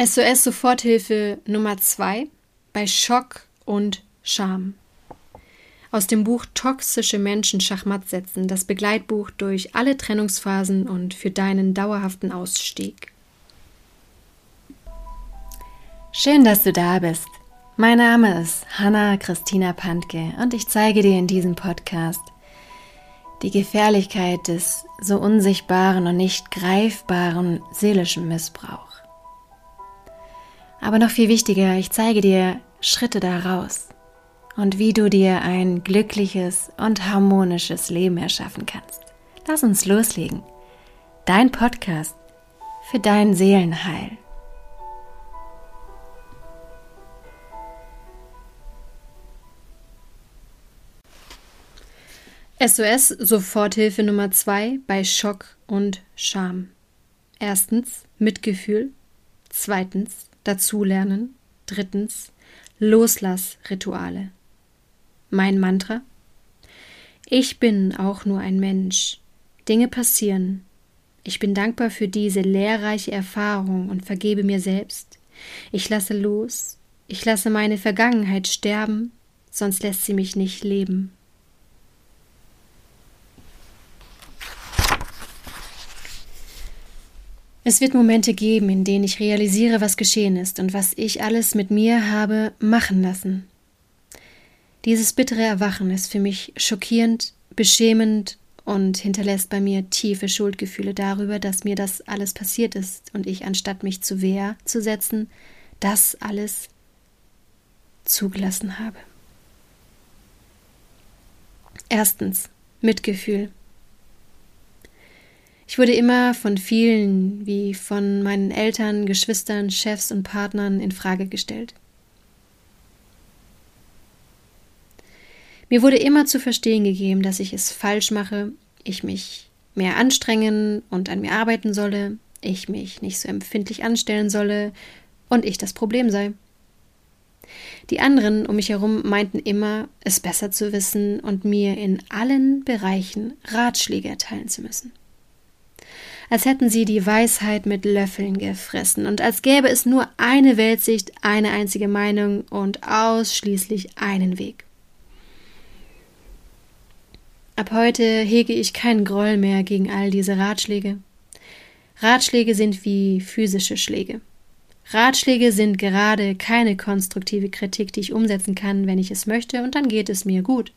SOS Soforthilfe Nummer 2 bei Schock und Scham. Aus dem Buch Toxische Menschen Schachmatt setzen, das Begleitbuch durch alle Trennungsphasen und für deinen dauerhaften Ausstieg. Schön, dass du da bist. Mein Name ist Hanna Christina Pantke und ich zeige dir in diesem Podcast die Gefährlichkeit des so unsichtbaren und nicht greifbaren seelischen Missbrauchs. Aber noch viel wichtiger, ich zeige dir Schritte daraus und wie du dir ein glückliches und harmonisches Leben erschaffen kannst. Lass uns loslegen. Dein Podcast für dein Seelenheil. SOS Soforthilfe Nummer 2 bei Schock und Scham. Erstens Mitgefühl. Zweitens Dazulernen. Drittens Loslassrituale. Mein Mantra? Ich bin auch nur ein Mensch. Dinge passieren. Ich bin dankbar für diese lehrreiche Erfahrung und vergebe mir selbst. Ich lasse los. Ich lasse meine Vergangenheit sterben, sonst lässt sie mich nicht leben. Es wird Momente geben, in denen ich realisiere, was geschehen ist und was ich alles mit mir habe machen lassen. Dieses bittere Erwachen ist für mich schockierend, beschämend und hinterlässt bei mir tiefe Schuldgefühle darüber, dass mir das alles passiert ist und ich, anstatt mich zu Wehr zu setzen, das alles zugelassen habe. Erstens Mitgefühl. Ich wurde immer von vielen, wie von meinen Eltern, Geschwistern, Chefs und Partnern in Frage gestellt. Mir wurde immer zu verstehen gegeben, dass ich es falsch mache, ich mich mehr anstrengen und an mir arbeiten solle, ich mich nicht so empfindlich anstellen solle und ich das Problem sei. Die anderen um mich herum meinten immer, es besser zu wissen und mir in allen Bereichen Ratschläge erteilen zu müssen als hätten sie die Weisheit mit Löffeln gefressen und als gäbe es nur eine Weltsicht, eine einzige Meinung und ausschließlich einen Weg. Ab heute hege ich keinen Groll mehr gegen all diese Ratschläge. Ratschläge sind wie physische Schläge. Ratschläge sind gerade keine konstruktive Kritik, die ich umsetzen kann, wenn ich es möchte, und dann geht es mir gut.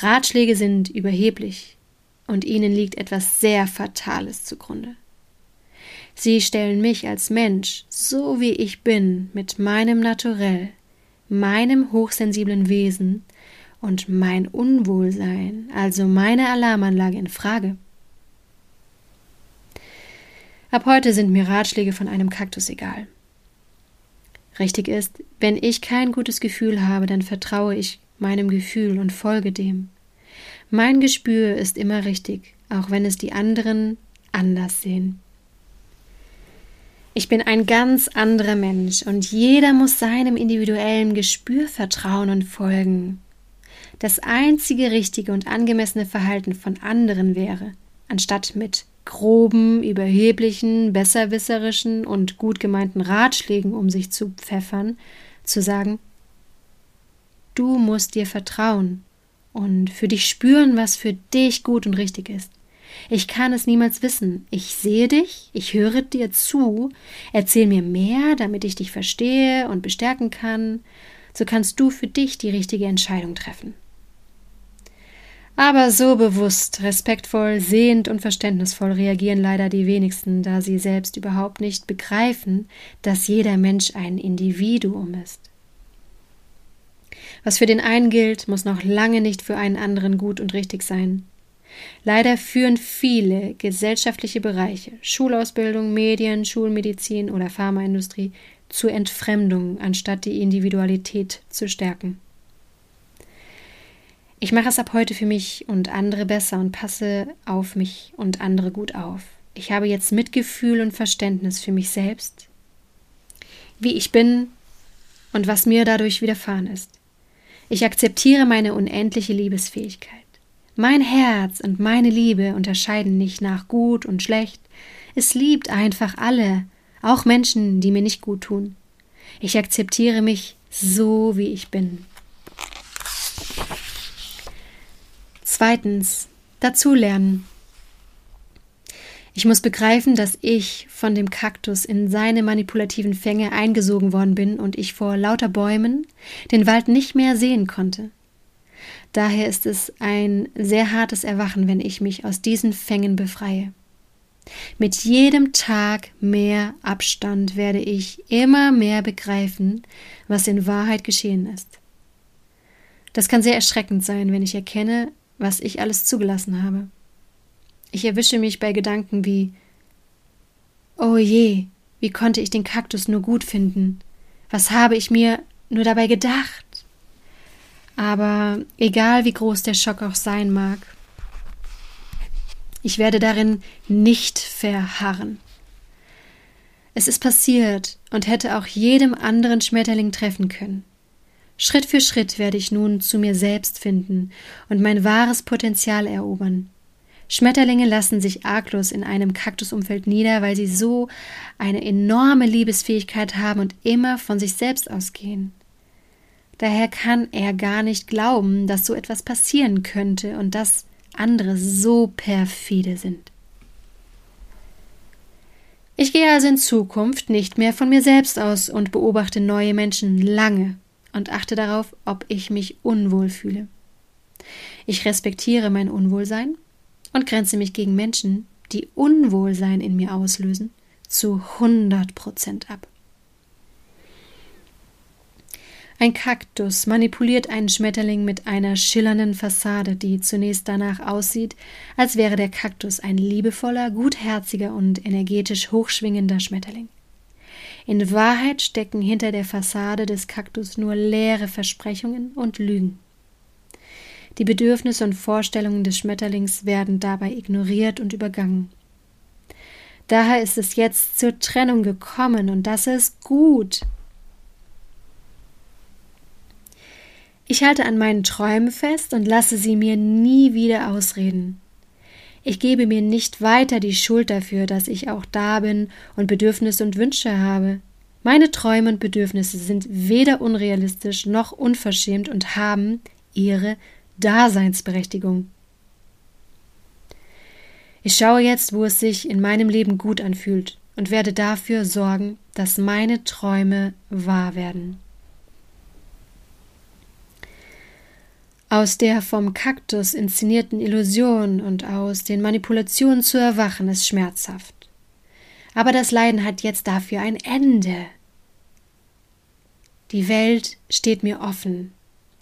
Ratschläge sind überheblich, und ihnen liegt etwas sehr Fatales zugrunde. Sie stellen mich als Mensch, so wie ich bin, mit meinem Naturell, meinem hochsensiblen Wesen und mein Unwohlsein, also meine Alarmanlage, in Frage. Ab heute sind mir Ratschläge von einem Kaktus egal. Richtig ist, wenn ich kein gutes Gefühl habe, dann vertraue ich meinem Gefühl und folge dem. Mein Gespür ist immer richtig, auch wenn es die anderen anders sehen. Ich bin ein ganz anderer Mensch und jeder muss seinem individuellen Gespür vertrauen und folgen. Das einzige richtige und angemessene Verhalten von anderen wäre, anstatt mit groben, überheblichen, besserwisserischen und gut gemeinten Ratschlägen um sich zu pfeffern, zu sagen, du musst dir vertrauen, und für dich spüren, was für dich gut und richtig ist. Ich kann es niemals wissen. Ich sehe dich, ich höre dir zu, erzähl mir mehr, damit ich dich verstehe und bestärken kann. So kannst du für dich die richtige Entscheidung treffen. Aber so bewusst, respektvoll, sehend und verständnisvoll reagieren leider die wenigsten, da sie selbst überhaupt nicht begreifen, dass jeder Mensch ein Individuum ist. Was für den einen gilt, muss noch lange nicht für einen anderen gut und richtig sein. Leider führen viele gesellschaftliche Bereiche, Schulausbildung, Medien, Schulmedizin oder Pharmaindustrie, zu Entfremdung, anstatt die Individualität zu stärken. Ich mache es ab heute für mich und andere besser und passe auf mich und andere gut auf. Ich habe jetzt Mitgefühl und Verständnis für mich selbst, wie ich bin und was mir dadurch widerfahren ist. Ich akzeptiere meine unendliche Liebesfähigkeit. Mein Herz und meine Liebe unterscheiden nicht nach gut und schlecht. Es liebt einfach alle, auch Menschen, die mir nicht gut tun. Ich akzeptiere mich so, wie ich bin. Zweitens, dazulernen. Ich muss begreifen, dass ich von dem Kaktus in seine manipulativen Fänge eingesogen worden bin und ich vor lauter Bäumen den Wald nicht mehr sehen konnte. Daher ist es ein sehr hartes Erwachen, wenn ich mich aus diesen Fängen befreie. Mit jedem Tag mehr Abstand werde ich immer mehr begreifen, was in Wahrheit geschehen ist. Das kann sehr erschreckend sein, wenn ich erkenne, was ich alles zugelassen habe. Ich erwische mich bei Gedanken wie Oh je, wie konnte ich den Kaktus nur gut finden? Was habe ich mir nur dabei gedacht? Aber egal wie groß der Schock auch sein mag, ich werde darin nicht verharren. Es ist passiert und hätte auch jedem anderen Schmetterling treffen können. Schritt für Schritt werde ich nun zu mir selbst finden und mein wahres Potenzial erobern. Schmetterlinge lassen sich arglos in einem Kaktusumfeld nieder, weil sie so eine enorme Liebesfähigkeit haben und immer von sich selbst ausgehen. Daher kann er gar nicht glauben, dass so etwas passieren könnte und dass andere so perfide sind. Ich gehe also in Zukunft nicht mehr von mir selbst aus und beobachte neue Menschen lange und achte darauf, ob ich mich unwohl fühle. Ich respektiere mein Unwohlsein und grenze mich gegen Menschen, die Unwohlsein in mir auslösen, zu 100 Prozent ab. Ein Kaktus manipuliert einen Schmetterling mit einer schillernden Fassade, die zunächst danach aussieht, als wäre der Kaktus ein liebevoller, gutherziger und energetisch hochschwingender Schmetterling. In Wahrheit stecken hinter der Fassade des Kaktus nur leere Versprechungen und Lügen. Die Bedürfnisse und Vorstellungen des Schmetterlings werden dabei ignoriert und übergangen. Daher ist es jetzt zur Trennung gekommen und das ist gut. Ich halte an meinen Träumen fest und lasse sie mir nie wieder ausreden. Ich gebe mir nicht weiter die Schuld dafür, dass ich auch da bin und Bedürfnisse und Wünsche habe. Meine Träume und Bedürfnisse sind weder unrealistisch noch unverschämt und haben ihre Daseinsberechtigung. Ich schaue jetzt, wo es sich in meinem Leben gut anfühlt und werde dafür sorgen, dass meine Träume wahr werden. Aus der vom Kaktus inszenierten Illusion und aus den Manipulationen zu erwachen ist schmerzhaft. Aber das Leiden hat jetzt dafür ein Ende. Die Welt steht mir offen,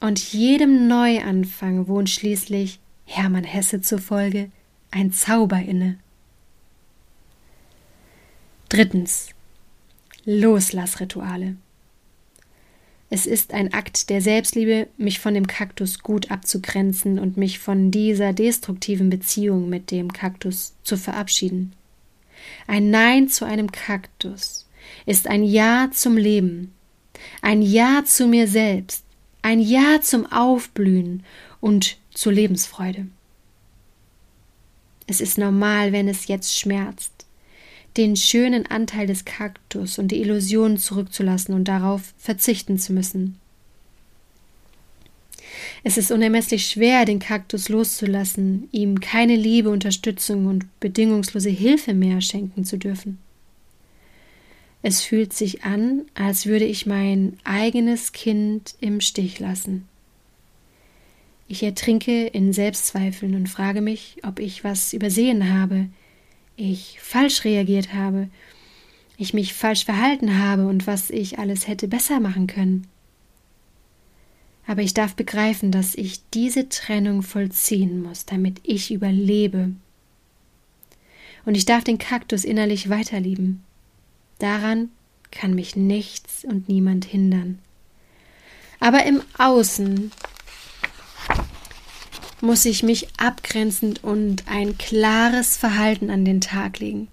und jedem Neuanfang wohnt schließlich Hermann Hesse zufolge ein Zauber inne. Drittens Loslassrituale. Es ist ein Akt der Selbstliebe, mich von dem Kaktus gut abzugrenzen und mich von dieser destruktiven Beziehung mit dem Kaktus zu verabschieden. Ein Nein zu einem Kaktus ist ein Ja zum Leben, ein Ja zu mir selbst, ein Ja zum Aufblühen und zur Lebensfreude. Es ist normal, wenn es jetzt schmerzt den schönen Anteil des Kaktus und die Illusionen zurückzulassen und darauf verzichten zu müssen. Es ist unermesslich schwer, den Kaktus loszulassen, ihm keine Liebe, Unterstützung und bedingungslose Hilfe mehr schenken zu dürfen. Es fühlt sich an, als würde ich mein eigenes Kind im Stich lassen. Ich ertrinke in Selbstzweifeln und frage mich, ob ich was übersehen habe, ich falsch reagiert habe, ich mich falsch verhalten habe und was ich alles hätte besser machen können. Aber ich darf begreifen, dass ich diese Trennung vollziehen muss, damit ich überlebe. Und ich darf den Kaktus innerlich weiterlieben. Daran kann mich nichts und niemand hindern. Aber im Außen muss ich mich abgrenzend und ein klares Verhalten an den Tag legen.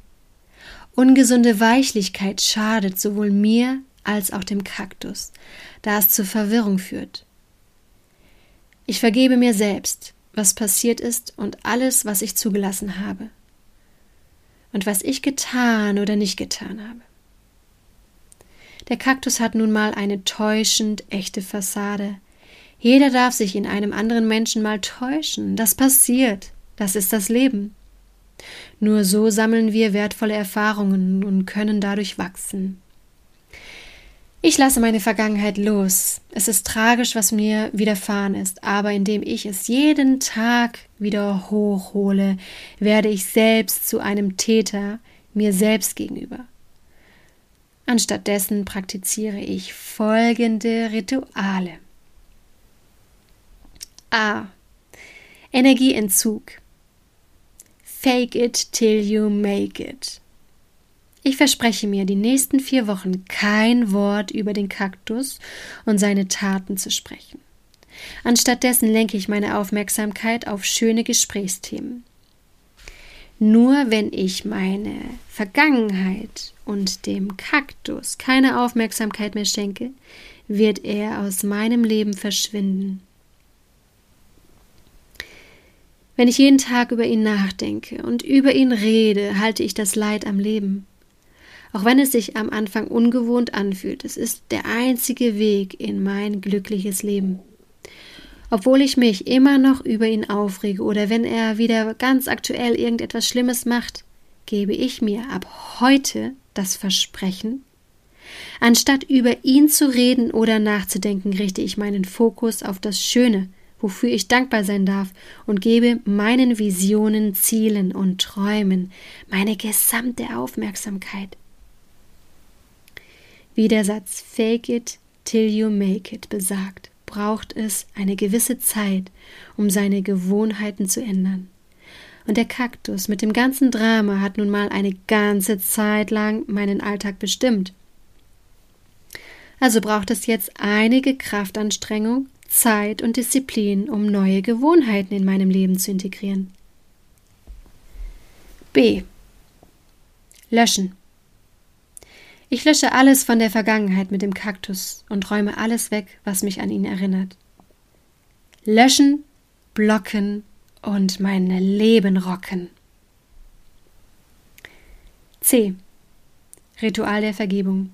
Ungesunde Weichlichkeit schadet sowohl mir als auch dem Kaktus, da es zur Verwirrung führt. Ich vergebe mir selbst, was passiert ist und alles, was ich zugelassen habe. Und was ich getan oder nicht getan habe. Der Kaktus hat nun mal eine täuschend echte Fassade. Jeder darf sich in einem anderen Menschen mal täuschen. Das passiert. Das ist das Leben. Nur so sammeln wir wertvolle Erfahrungen und können dadurch wachsen. Ich lasse meine Vergangenheit los. Es ist tragisch, was mir widerfahren ist, aber indem ich es jeden Tag wieder hochhole, werde ich selbst zu einem Täter mir selbst gegenüber. Anstattdessen praktiziere ich folgende Rituale. A. Energieentzug. Fake it till you make it. Ich verspreche mir, die nächsten vier Wochen kein Wort über den Kaktus und seine Taten zu sprechen. Anstattdessen lenke ich meine Aufmerksamkeit auf schöne Gesprächsthemen. Nur wenn ich meine Vergangenheit und dem Kaktus keine Aufmerksamkeit mehr schenke, wird er aus meinem Leben verschwinden. Wenn ich jeden Tag über ihn nachdenke und über ihn rede, halte ich das Leid am Leben. Auch wenn es sich am Anfang ungewohnt anfühlt, es ist der einzige Weg in mein glückliches Leben. Obwohl ich mich immer noch über ihn aufrege oder wenn er wieder ganz aktuell irgendetwas Schlimmes macht, gebe ich mir ab heute das Versprechen, anstatt über ihn zu reden oder nachzudenken, richte ich meinen Fokus auf das Schöne, wofür ich dankbar sein darf, und gebe meinen Visionen, Zielen und Träumen meine gesamte Aufmerksamkeit. Wie der Satz Fake it till you make it besagt, braucht es eine gewisse Zeit, um seine Gewohnheiten zu ändern. Und der Kaktus mit dem ganzen Drama hat nun mal eine ganze Zeit lang meinen Alltag bestimmt. Also braucht es jetzt einige Kraftanstrengung, Zeit und Disziplin, um neue Gewohnheiten in meinem Leben zu integrieren. B. Löschen. Ich lösche alles von der Vergangenheit mit dem Kaktus und räume alles weg, was mich an ihn erinnert. Löschen, blocken und mein Leben rocken. C. Ritual der Vergebung.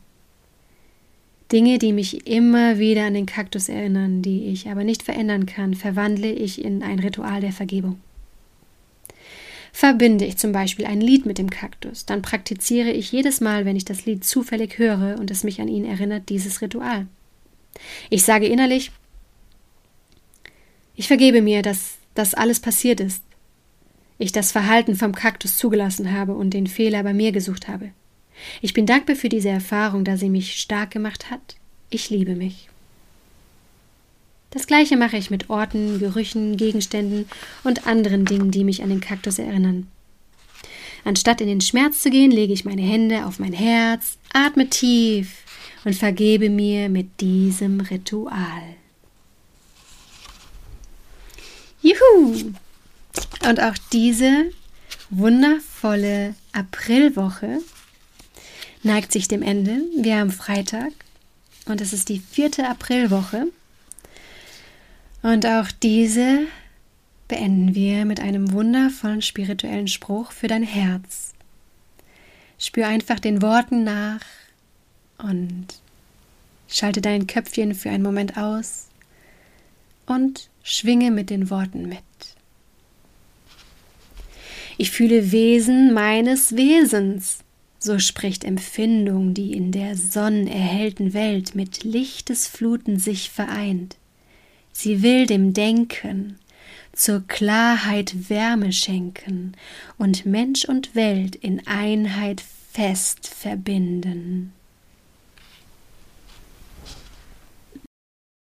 Dinge, die mich immer wieder an den Kaktus erinnern, die ich aber nicht verändern kann, verwandle ich in ein Ritual der Vergebung. Verbinde ich zum Beispiel ein Lied mit dem Kaktus, dann praktiziere ich jedes Mal, wenn ich das Lied zufällig höre und es mich an ihn erinnert, dieses Ritual. Ich sage innerlich, ich vergebe mir, dass das alles passiert ist. Ich das Verhalten vom Kaktus zugelassen habe und den Fehler bei mir gesucht habe. Ich bin dankbar für diese Erfahrung, da sie mich stark gemacht hat. Ich liebe mich. Das gleiche mache ich mit Orten, Gerüchen, Gegenständen und anderen Dingen, die mich an den Kaktus erinnern. Anstatt in den Schmerz zu gehen, lege ich meine Hände auf mein Herz, atme tief und vergebe mir mit diesem Ritual. Juhu! Und auch diese wundervolle Aprilwoche neigt sich dem Ende. Wir haben Freitag und es ist die vierte Aprilwoche. Und auch diese beenden wir mit einem wundervollen spirituellen Spruch für dein Herz. Spür einfach den Worten nach und schalte dein Köpfchen für einen Moment aus und schwinge mit den Worten mit. Ich fühle Wesen meines Wesens, so spricht Empfindung, die in der sonnenerhellten Welt mit Lichtesfluten sich vereint. Sie will dem Denken zur Klarheit Wärme schenken und Mensch und Welt in Einheit fest verbinden.